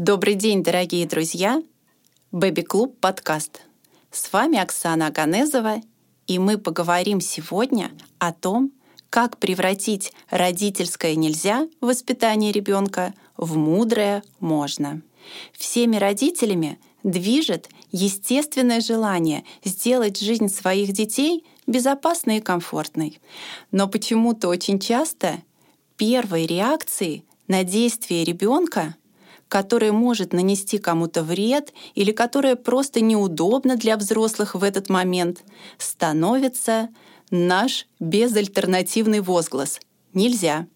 Добрый день, дорогие друзья! Бэби-клуб подкаст. С вами Оксана Аганезова, и мы поговорим сегодня о том, как превратить родительское нельзя воспитание ребенка в мудрое можно. Всеми родителями движет естественное желание сделать жизнь своих детей безопасной и комфортной. Но почему-то очень часто первой реакцией на действие ребенка которое может нанести кому-то вред или которое просто неудобно для взрослых в этот момент, становится наш безальтернативный возглас «нельзя».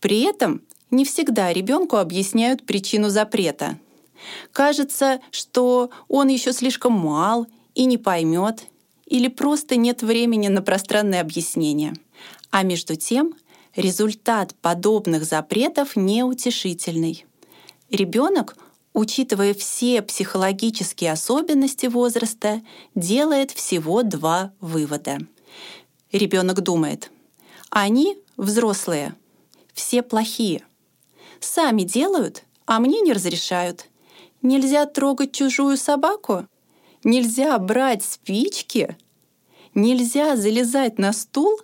При этом не всегда ребенку объясняют причину запрета. Кажется, что он еще слишком мал и не поймет, или просто нет времени на пространное объяснение. А между тем результат подобных запретов неутешительный. Ребенок, учитывая все психологические особенности возраста, делает всего два вывода. Ребенок думает, они, взрослые, все плохие. Сами делают, а мне не разрешают. Нельзя трогать чужую собаку? Нельзя брать спички? Нельзя залезать на стул?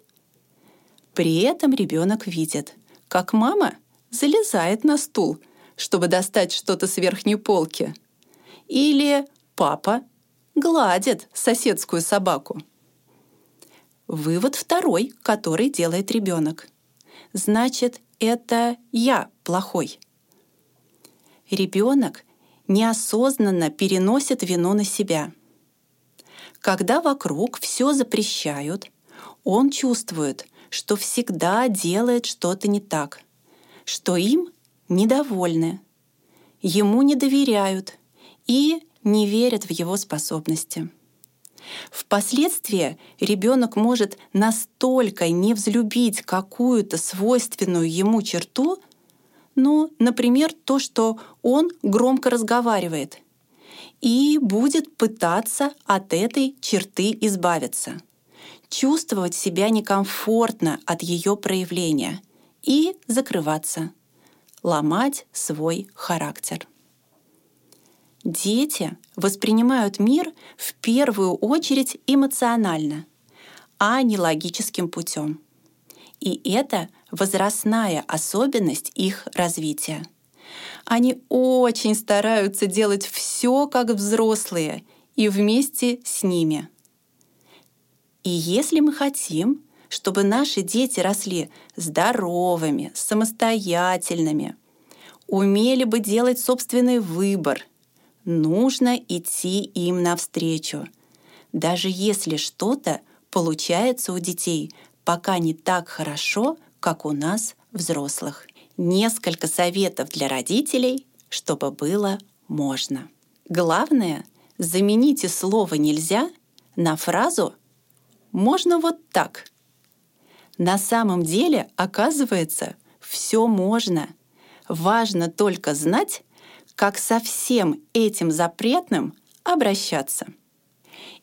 При этом ребенок видит, как мама залезает на стул, чтобы достать что-то с верхней полки. Или папа гладит соседскую собаку. Вывод второй, который делает ребенок. Значит, это я плохой. Ребенок неосознанно переносит вину на себя. Когда вокруг все запрещают, он чувствует, что всегда делает что-то не так, что им недовольны, ему не доверяют и не верят в его способности. Впоследствии ребенок может настолько не взлюбить какую-то свойственную ему черту, ну, например, то, что он громко разговаривает, и будет пытаться от этой черты избавиться — чувствовать себя некомфортно от ее проявления и закрываться, ломать свой характер. Дети воспринимают мир в первую очередь эмоционально, а не логическим путем. И это возрастная особенность их развития. Они очень стараются делать все как взрослые и вместе с ними — и если мы хотим, чтобы наши дети росли здоровыми, самостоятельными, умели бы делать собственный выбор, нужно идти им навстречу, даже если что-то получается у детей пока не так хорошо, как у нас, взрослых. Несколько советов для родителей, чтобы было можно. Главное, замените слово «нельзя» на фразу можно вот так. На самом деле, оказывается, все можно. Важно только знать, как со всем этим запретным обращаться.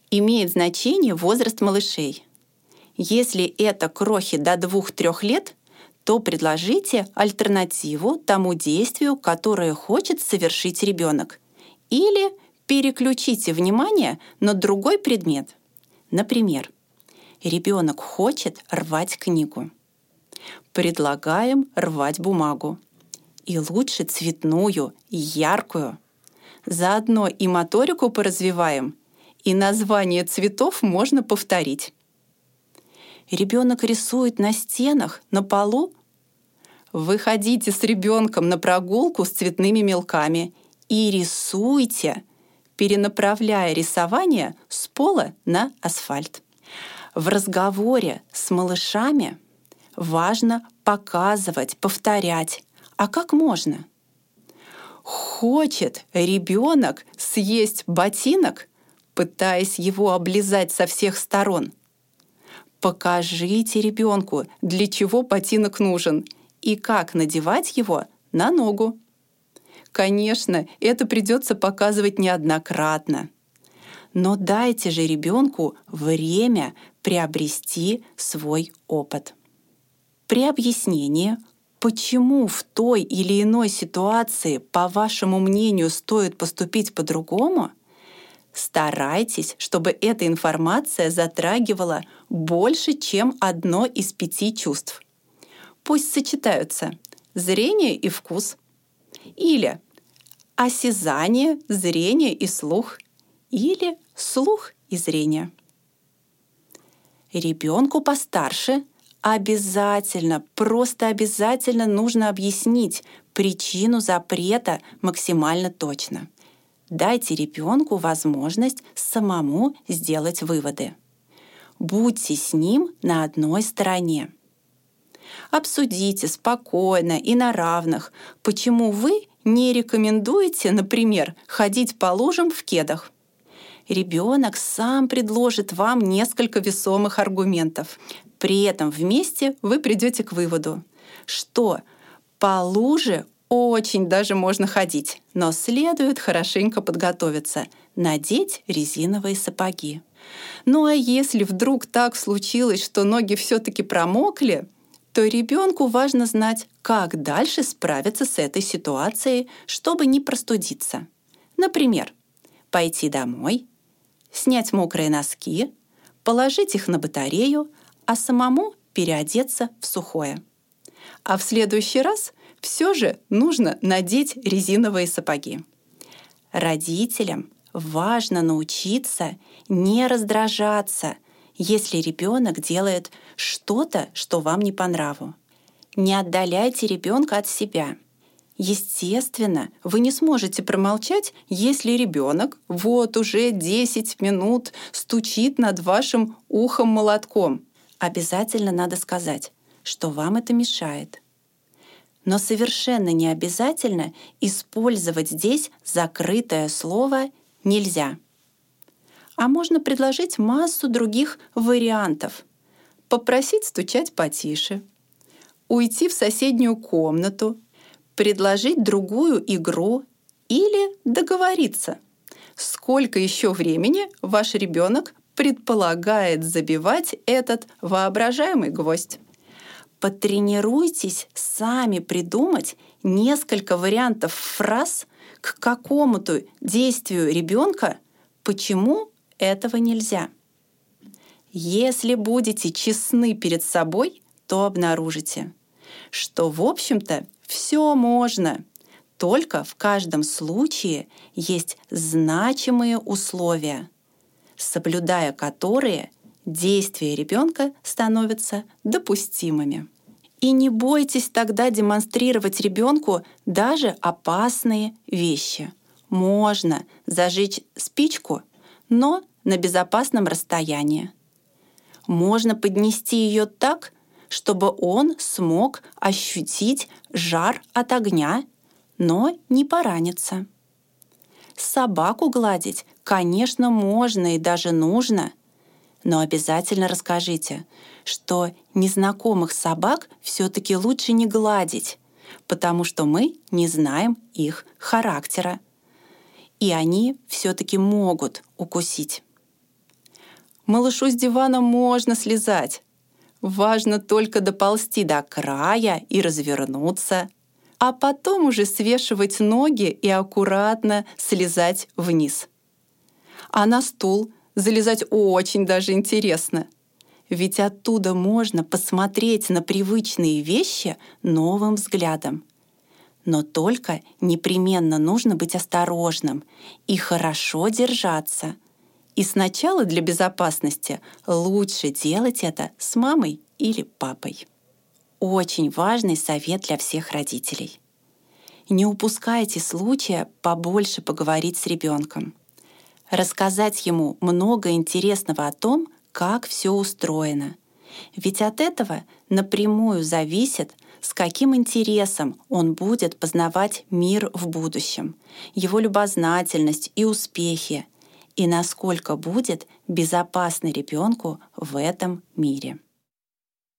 Имеет значение возраст малышей. Если это крохи до 2-3 лет, то предложите альтернативу тому действию, которое хочет совершить ребенок. Или переключите внимание на другой предмет. Например, ребенок хочет рвать книгу. Предлагаем рвать бумагу. И лучше цветную, яркую. Заодно и моторику поразвиваем, и название цветов можно повторить. Ребенок рисует на стенах, на полу. Выходите с ребенком на прогулку с цветными мелками и рисуйте, перенаправляя рисование с пола на асфальт в разговоре с малышами важно показывать, повторять. А как можно? Хочет ребенок съесть ботинок, пытаясь его облизать со всех сторон. Покажите ребенку, для чего ботинок нужен и как надевать его на ногу. Конечно, это придется показывать неоднократно. Но дайте же ребенку время приобрести свой опыт. При объяснении почему в той или иной ситуации, по вашему мнению, стоит поступить по-другому, старайтесь, чтобы эта информация затрагивала больше, чем одно из пяти чувств. Пусть сочетаются зрение и вкус, или осязание, зрение и слух, или слух и зрение. Ребенку постарше обязательно, просто обязательно нужно объяснить причину запрета максимально точно. Дайте ребенку возможность самому сделать выводы. Будьте с ним на одной стороне. Обсудите спокойно и на равных, почему вы не рекомендуете, например, ходить по лужам в кедах. Ребенок сам предложит вам несколько весомых аргументов. При этом вместе вы придете к выводу, что по луже очень даже можно ходить, но следует хорошенько подготовиться, надеть резиновые сапоги. Ну а если вдруг так случилось, что ноги все-таки промокли, то ребенку важно знать, как дальше справиться с этой ситуацией, чтобы не простудиться. Например, пойти домой, снять мокрые носки, положить их на батарею, а самому переодеться в сухое. А в следующий раз все же нужно надеть резиновые сапоги. Родителям важно научиться не раздражаться, если ребенок делает что-то, что вам не по нраву. Не отдаляйте ребенка от себя. Естественно, вы не сможете промолчать, если ребенок вот уже 10 минут стучит над вашим ухом молотком – обязательно надо сказать, что вам это мешает. Но совершенно не обязательно использовать здесь закрытое слово «нельзя». А можно предложить массу других вариантов. Попросить стучать потише, уйти в соседнюю комнату, предложить другую игру или договориться, сколько еще времени ваш ребенок предполагает забивать этот воображаемый гвоздь. Потренируйтесь сами придумать несколько вариантов фраз к какому-то действию ребенка, почему этого нельзя. Если будете честны перед собой, то обнаружите, что, в общем-то, все можно, только в каждом случае есть значимые условия – соблюдая которые действия ребенка становятся допустимыми. И не бойтесь тогда демонстрировать ребенку даже опасные вещи. Можно зажечь спичку, но на безопасном расстоянии. Можно поднести ее так, чтобы он смог ощутить жар от огня, но не пораниться. Собаку гладить, конечно, можно и даже нужно. Но обязательно расскажите, что незнакомых собак все-таки лучше не гладить, потому что мы не знаем их характера. И они все-таки могут укусить. Малышу с дивана можно слезать. Важно только доползти до края и развернуться — а потом уже свешивать ноги и аккуратно слезать вниз. А на стул залезать очень даже интересно. Ведь оттуда можно посмотреть на привычные вещи новым взглядом. Но только непременно нужно быть осторожным и хорошо держаться. И сначала для безопасности лучше делать это с мамой или папой очень важный совет для всех родителей. Не упускайте случая побольше поговорить с ребенком, рассказать ему много интересного о том, как все устроено. Ведь от этого напрямую зависит, с каким интересом он будет познавать мир в будущем, его любознательность и успехи, и насколько будет безопасно ребенку в этом мире.